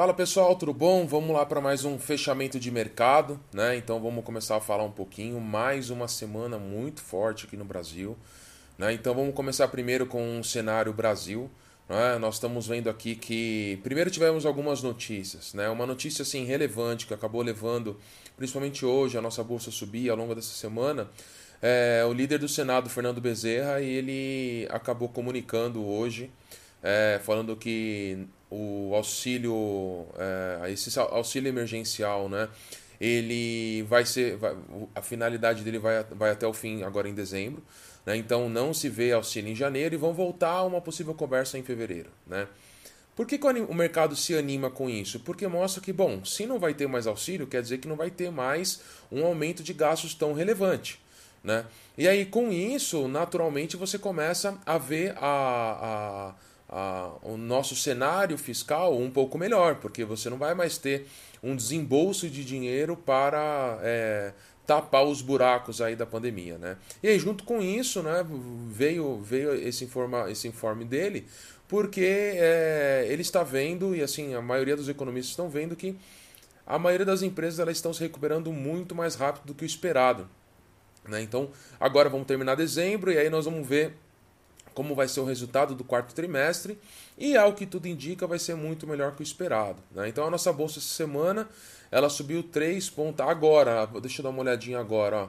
Fala pessoal, tudo bom? Vamos lá para mais um fechamento de mercado, né? Então vamos começar a falar um pouquinho. Mais uma semana muito forte aqui no Brasil, né? Então vamos começar primeiro com o cenário Brasil. Né? Nós estamos vendo aqui que primeiro tivemos algumas notícias, né? Uma notícia assim relevante que acabou levando, principalmente hoje, a nossa bolsa subir ao longo dessa semana. É, o líder do Senado, Fernando Bezerra, ele acabou comunicando hoje, é, falando que o auxílio, é, esse auxílio emergencial, né? Ele vai ser, vai, a finalidade dele vai, vai até o fim agora em dezembro, né? Então não se vê auxílio em janeiro e vão voltar a uma possível conversa em fevereiro, né? Por que, que o mercado se anima com isso? Porque mostra que, bom, se não vai ter mais auxílio, quer dizer que não vai ter mais um aumento de gastos tão relevante. Né? E aí, com isso, naturalmente, você começa a ver a, a o nosso cenário fiscal um pouco melhor, porque você não vai mais ter um desembolso de dinheiro para é, tapar os buracos aí da pandemia, né? E aí, junto com isso, né, veio, veio esse, informa, esse informe dele, porque é, ele está vendo, e assim, a maioria dos economistas estão vendo que a maioria das empresas elas estão se recuperando muito mais rápido do que o esperado. Né? Então, agora vamos terminar dezembro e aí nós vamos ver como vai ser o resultado do quarto trimestre e ao que tudo indica vai ser muito melhor que o esperado. Né? Então a nossa bolsa essa semana ela subiu 3 pontos agora, deixa eu dar uma olhadinha agora, ó.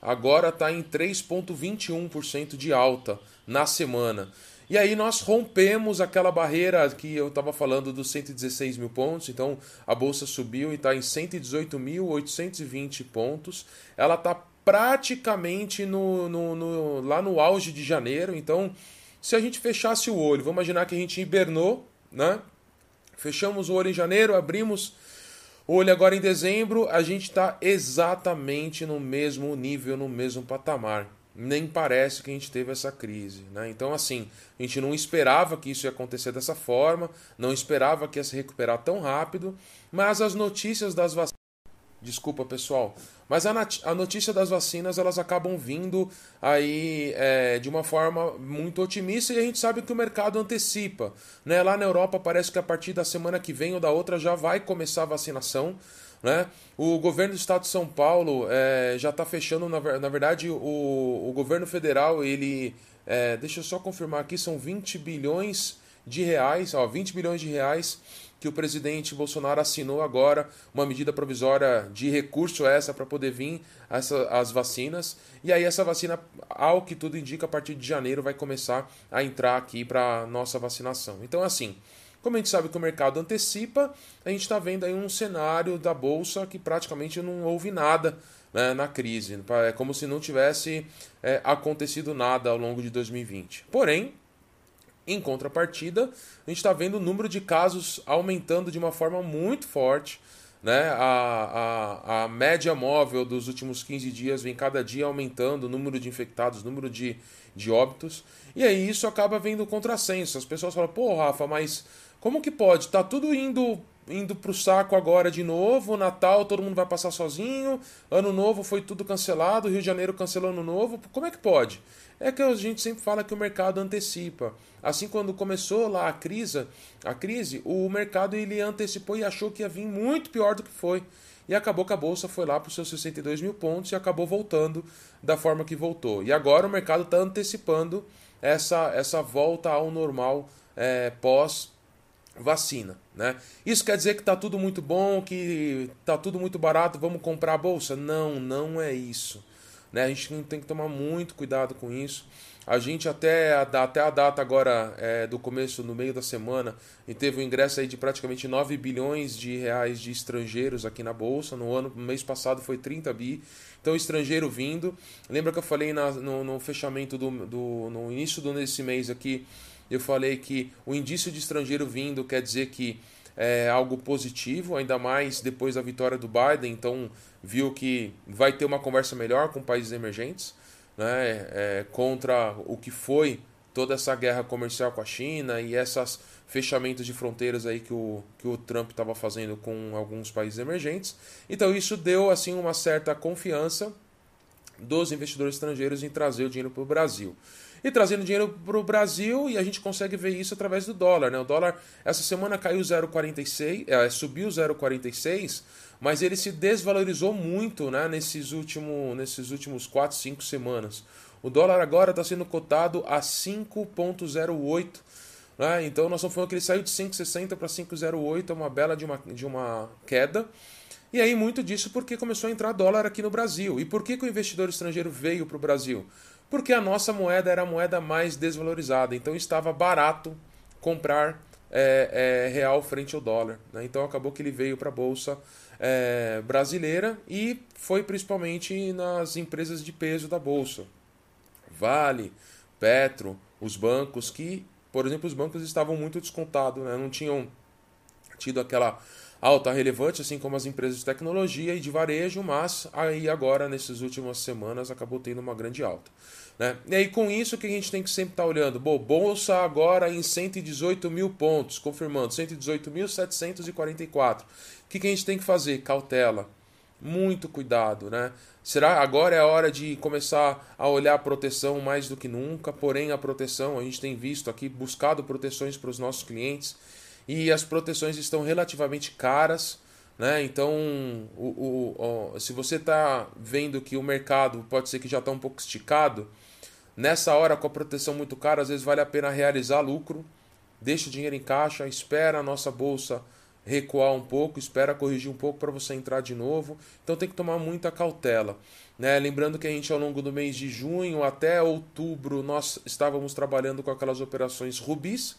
agora está em 3,21% de alta na semana. E aí nós rompemos aquela barreira que eu estava falando dos 116 mil pontos, então a bolsa subiu e está em 118.820 pontos. Ela está praticamente no, no, no, lá no auge de janeiro. Então, se a gente fechasse o olho, vamos imaginar que a gente hibernou, né? Fechamos o olho em janeiro, abrimos o olho agora em dezembro, a gente está exatamente no mesmo nível, no mesmo patamar. Nem parece que a gente teve essa crise. Né? Então, assim, a gente não esperava que isso ia acontecer dessa forma, não esperava que ia se recuperar tão rápido, mas as notícias das vacinas. Desculpa, pessoal. Mas a, notícia das vacinas elas acabam vindo aí é, de uma forma muito otimista e a gente sabe que o mercado antecipa. Né? Lá na Europa parece que a partir da semana que vem ou da outra já vai começar a vacinação. Né? O governo do estado de São Paulo é, já está fechando, na, na verdade, o, o governo federal, ele. É, deixa eu só confirmar aqui, são 20 bilhões de reais, ó, 20 bilhões de reais que o presidente Bolsonaro assinou agora uma medida provisória de recurso essa para poder vir essa, as vacinas. E aí essa vacina, ao que tudo indica, a partir de janeiro vai começar a entrar aqui para nossa vacinação. Então assim, como a gente sabe que o mercado antecipa, a gente está vendo aí um cenário da bolsa que praticamente não houve nada né, na crise. É como se não tivesse é, acontecido nada ao longo de 2020. Porém, em contrapartida, a gente está vendo o número de casos aumentando de uma forma muito forte. Né? A, a, a média móvel dos últimos 15 dias vem cada dia aumentando o número de infectados, o número de, de óbitos. E aí isso acaba vendo contrassenso. As pessoas falam, pô, Rafa, mas como que pode? Tá tudo indo indo pro saco agora de novo, Natal todo mundo vai passar sozinho, Ano Novo foi tudo cancelado, Rio de Janeiro cancelou Ano Novo, como é que pode? É que a gente sempre fala que o mercado antecipa. Assim, quando começou lá a crise, a crise, o mercado ele antecipou e achou que ia vir muito pior do que foi. E acabou que a bolsa foi lá para os seus 62 mil pontos e acabou voltando da forma que voltou. E agora o mercado está antecipando essa, essa volta ao normal é, pós vacina, né? Isso quer dizer que está tudo muito bom, que está tudo muito barato, vamos comprar a bolsa? Não, não é isso. Né? A gente tem que tomar muito cuidado com isso. A gente até a, até a data agora é, do começo, no meio da semana, e teve um ingresso aí de praticamente 9 bilhões de reais de estrangeiros aqui na Bolsa. No ano no mês passado foi 30 bi. Então, estrangeiro vindo. Lembra que eu falei na, no, no, fechamento do, do. no início desse mês aqui eu falei que o indício de estrangeiro vindo quer dizer que é algo positivo, ainda mais depois da vitória do Biden, então viu que vai ter uma conversa melhor com países emergentes, né, é, contra o que foi toda essa guerra comercial com a China e esses fechamentos de fronteiras aí que o, que o Trump estava fazendo com alguns países emergentes. Então isso deu assim uma certa confiança dos investidores estrangeiros em trazer o dinheiro para o Brasil. E trazendo dinheiro para o Brasil e a gente consegue ver isso através do dólar. Né? O dólar essa semana caiu 0,46, é, subiu 0,46, mas ele se desvalorizou muito né, nesses, último, nesses últimos 4, 5 semanas. O dólar agora está sendo cotado a 5,08. Né? Então nós estamos falando que ele saiu de 5,60 para 5,08, é uma bela de uma, de uma queda. E aí muito disso porque começou a entrar dólar aqui no Brasil. E por que, que o investidor estrangeiro veio para o Brasil? Porque a nossa moeda era a moeda mais desvalorizada, então estava barato comprar é, é, real frente ao dólar. Né? Então acabou que ele veio para a Bolsa é, brasileira e foi principalmente nas empresas de peso da Bolsa. Vale, Petro, os bancos que, por exemplo, os bancos estavam muito descontados, né? não tinham tido aquela alta relevante, assim como as empresas de tecnologia e de varejo, mas aí agora, nessas últimas semanas, acabou tendo uma grande alta. Né? E aí, com isso, que a gente tem que sempre estar tá olhando? Bom, Bolsa agora em 118 mil pontos, confirmando, 118.744. O que, que a gente tem que fazer? Cautela. Muito cuidado, né? Será agora é a hora de começar a olhar a proteção mais do que nunca? Porém, a proteção, a gente tem visto aqui, buscado proteções para os nossos clientes e as proteções estão relativamente caras. Né? Então, o, o, o se você está vendo que o mercado pode ser que já está um pouco esticado, nessa hora com a proteção muito cara, às vezes vale a pena realizar lucro, deixa o dinheiro em caixa, espera a nossa bolsa recuar um pouco, espera corrigir um pouco para você entrar de novo. Então tem que tomar muita cautela. Né? Lembrando que a gente ao longo do mês de junho até outubro nós estávamos trabalhando com aquelas operações rubis,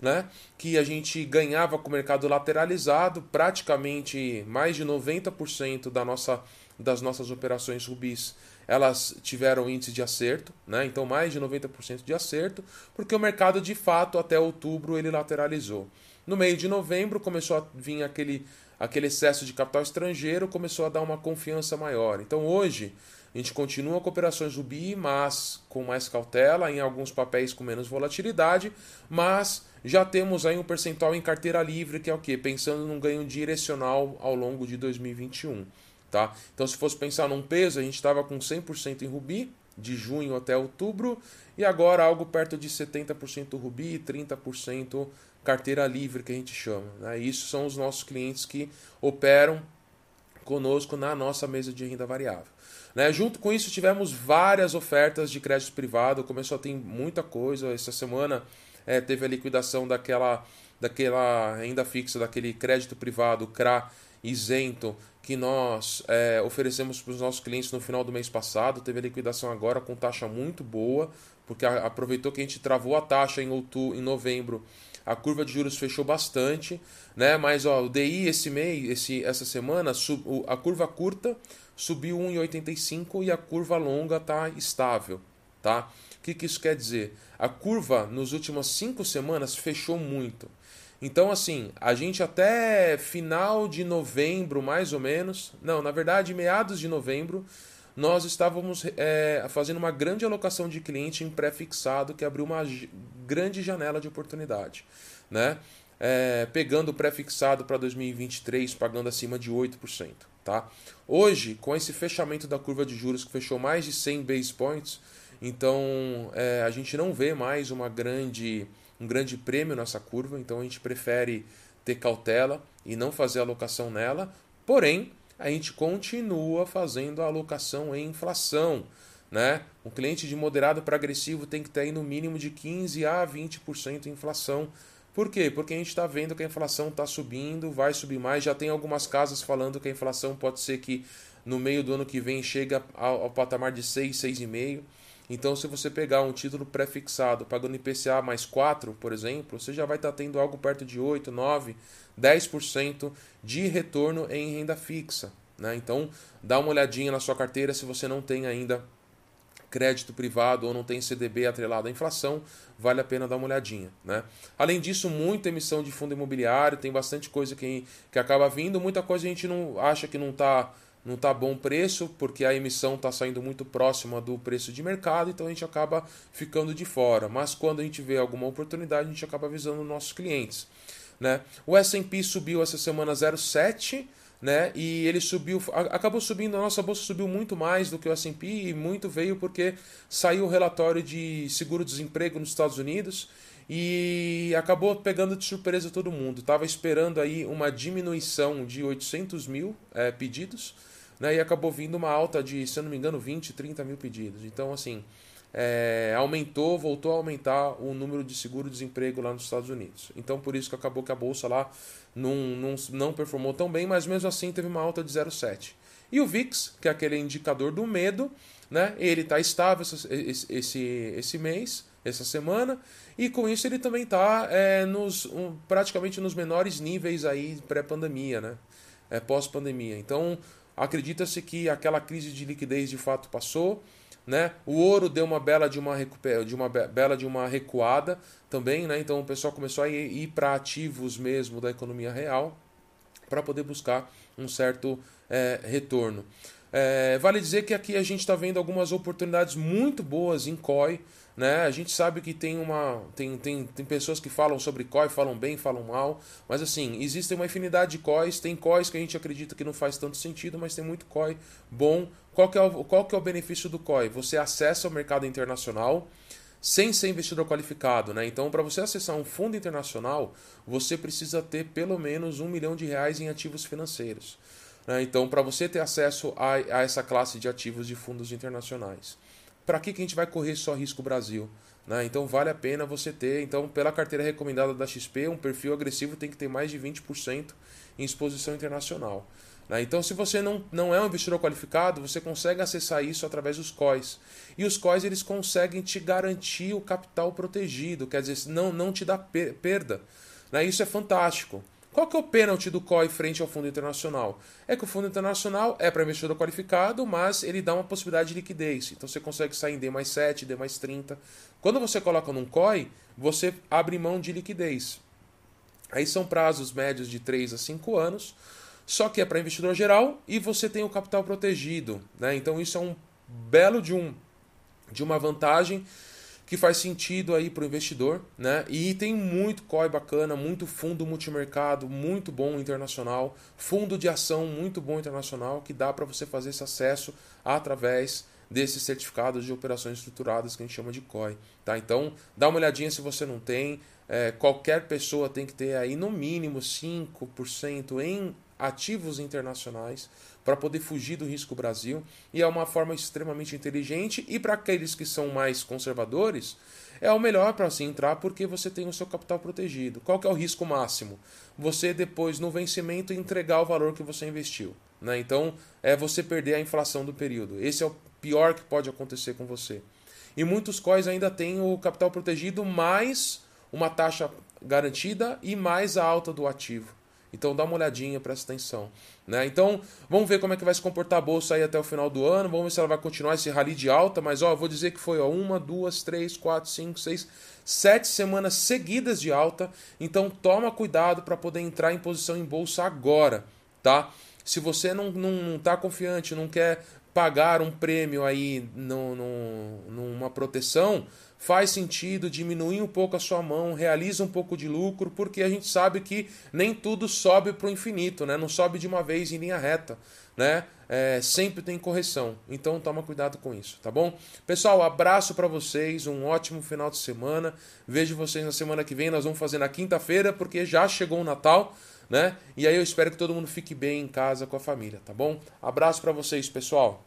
né? que a gente ganhava com o mercado lateralizado, praticamente mais de 90% da nossa, das nossas operações rubis elas tiveram índice de acerto, né? então mais de 90% de acerto, porque o mercado de fato até outubro ele lateralizou. No meio de novembro começou a vir aquele, aquele excesso de capital estrangeiro, começou a dar uma confiança maior. Então hoje a gente continua com operações Rubi, mas com mais cautela, em alguns papéis com menos volatilidade, mas já temos aí um percentual em carteira livre, que é o quê? Pensando num ganho direcional ao longo de 2021. Tá? Então, se fosse pensar num peso, a gente estava com 100% em Rubi, de junho até outubro, e agora algo perto de 70% Rubi e 30% carteira livre, que a gente chama. Né? Isso são os nossos clientes que operam conosco na nossa mesa de renda variável. Né? Junto com isso, tivemos várias ofertas de crédito privado, começou a ter muita coisa. Essa semana é, teve a liquidação daquela, daquela renda fixa, daquele crédito privado, CRA isento, que nós é, oferecemos para os nossos clientes no final do mês passado. Teve a liquidação agora com taxa muito boa, porque aproveitou que a gente travou a taxa em, outubro, em novembro a curva de juros fechou bastante, né? Mas ó, o DI esse mês, esse, essa semana, sub, a curva curta subiu 1,85 e a curva longa está estável, tá? O que, que isso quer dizer? A curva nos últimas cinco semanas fechou muito. Então, assim, a gente até final de novembro, mais ou menos, não, na verdade, meados de novembro, nós estávamos é, fazendo uma grande alocação de cliente em pré-fixado que abriu uma grande janela de oportunidade. Né? É, pegando o pré-fixado para 2023, pagando acima de 8%. Tá? Hoje, com esse fechamento da curva de juros que fechou mais de 100 base points, então é, a gente não vê mais uma grande, um grande prêmio nessa curva, então a gente prefere ter cautela e não fazer alocação nela. Porém, a gente continua fazendo a alocação em inflação. Né? Um cliente de moderado para agressivo tem que ter no mínimo de 15 a 20% em inflação. Por quê? Porque a gente está vendo que a inflação está subindo, vai subir mais. Já tem algumas casas falando que a inflação pode ser que no meio do ano que vem chega ao, ao patamar de 6, 6,5%. Então, se você pegar um título pré-fixado pagando IPCA mais 4, por exemplo, você já vai estar tá tendo algo perto de 8, 9, 10% de retorno em renda fixa. Né? Então, dá uma olhadinha na sua carteira se você não tem ainda crédito privado ou não tem CDB atrelado à inflação, vale a pena dar uma olhadinha. Né? Além disso, muita emissão de fundo imobiliário, tem bastante coisa que, que acaba vindo, muita coisa a gente não acha que não está não tá bom preço, porque a emissão está saindo muito próxima do preço de mercado, então a gente acaba ficando de fora. Mas quando a gente vê alguma oportunidade, a gente acaba avisando nossos clientes. Né? O S&P subiu essa semana 0,7%, né? E ele subiu, acabou subindo, a nossa bolsa subiu muito mais do que o S&P e muito veio porque saiu o relatório de seguro-desemprego nos Estados Unidos e acabou pegando de surpresa todo mundo. Estava esperando aí uma diminuição de 800 mil é, pedidos, né? E acabou vindo uma alta de, se eu não me engano, 20, 30 mil pedidos. Então, assim, é, aumentou, voltou a aumentar o número de seguro-desemprego lá nos Estados Unidos. Então, por isso que acabou que a bolsa lá não, não, não performou tão bem, mas mesmo assim teve uma alta de 0,7. E o VIX, que é aquele indicador do medo, né? Ele está estável esse, esse, esse mês, essa semana, e com isso ele também está é, nos, um, praticamente nos menores níveis aí pré-pandemia, né? É, pós-pandemia. Então, acredita-se que aquela crise de liquidez de fato passou, né? O ouro deu uma bela de uma, de uma bela de uma recuada também, né? Então o pessoal começou a ir, ir para ativos mesmo da economia real para poder buscar um certo é, retorno. É, vale dizer que aqui a gente está vendo algumas oportunidades muito boas em COI. Né? A gente sabe que tem uma tem, tem, tem pessoas que falam sobre COI, falam bem, falam mal, mas assim, existe uma infinidade de COIs, tem COIs que a gente acredita que não faz tanto sentido, mas tem muito COI bom. Qual que é o, qual que é o benefício do COI? Você acessa o mercado internacional sem ser investidor qualificado, né? Então, para você acessar um fundo internacional, você precisa ter pelo menos um milhão de reais em ativos financeiros. Né? Então, para você ter acesso a, a essa classe de ativos de fundos internacionais para que, que a gente vai correr só risco Brasil? Né? Então vale a pena você ter, então pela carteira recomendada da XP, um perfil agressivo tem que ter mais de 20% em exposição internacional. Né? Então se você não, não é um investidor qualificado, você consegue acessar isso através dos COIs. E os COIs eles conseguem te garantir o capital protegido, quer dizer, não, não te dá perda. Né? Isso é fantástico. Qual que é o pênalti do COI frente ao Fundo Internacional? É que o Fundo Internacional é para investidor qualificado, mas ele dá uma possibilidade de liquidez. Então você consegue sair em D mais 7, D mais 30. Quando você coloca num COI, você abre mão de liquidez. Aí são prazos médios de 3 a 5 anos, só que é para investidor geral e você tem o capital protegido. Né? Então isso é um belo de, um, de uma vantagem que faz sentido aí para o investidor, né? E tem muito COI bacana, muito fundo multimercado, muito bom internacional, fundo de ação muito bom internacional, que dá para você fazer esse acesso através desses certificados de operações estruturadas que a gente chama de COI, tá? Então, dá uma olhadinha se você não tem, é, qualquer pessoa tem que ter aí no mínimo 5% em ativos internacionais para poder fugir do risco Brasil e é uma forma extremamente inteligente e para aqueles que são mais conservadores é o melhor para se entrar porque você tem o seu capital protegido. Qual que é o risco máximo? Você depois no vencimento entregar o valor que você investiu, né? Então é você perder a inflação do período. Esse é o pior que pode acontecer com você. E muitos COIs ainda têm o capital protegido mais uma taxa garantida e mais a alta do ativo. Então dá uma olhadinha, presta atenção. Né? Então vamos ver como é que vai se comportar a bolsa aí até o final do ano. Vamos ver se ela vai continuar esse rally de alta. Mas ó, vou dizer que foi ó, uma, duas, três, quatro, cinco, seis, sete semanas seguidas de alta. Então toma cuidado para poder entrar em posição em bolsa agora, tá? Se você não, não, não tá confiante, não quer pagar um prêmio aí no, no, numa proteção, faz sentido diminuir um pouco a sua mão, realiza um pouco de lucro, porque a gente sabe que nem tudo sobe para o infinito, né? não sobe de uma vez em linha reta. Né? É, sempre tem correção, então toma cuidado com isso, tá bom? Pessoal, abraço para vocês, um ótimo final de semana. Vejo vocês na semana que vem, nós vamos fazer na quinta-feira, porque já chegou o Natal, né? E aí eu espero que todo mundo fique bem em casa com a família, tá bom? Abraço para vocês, pessoal.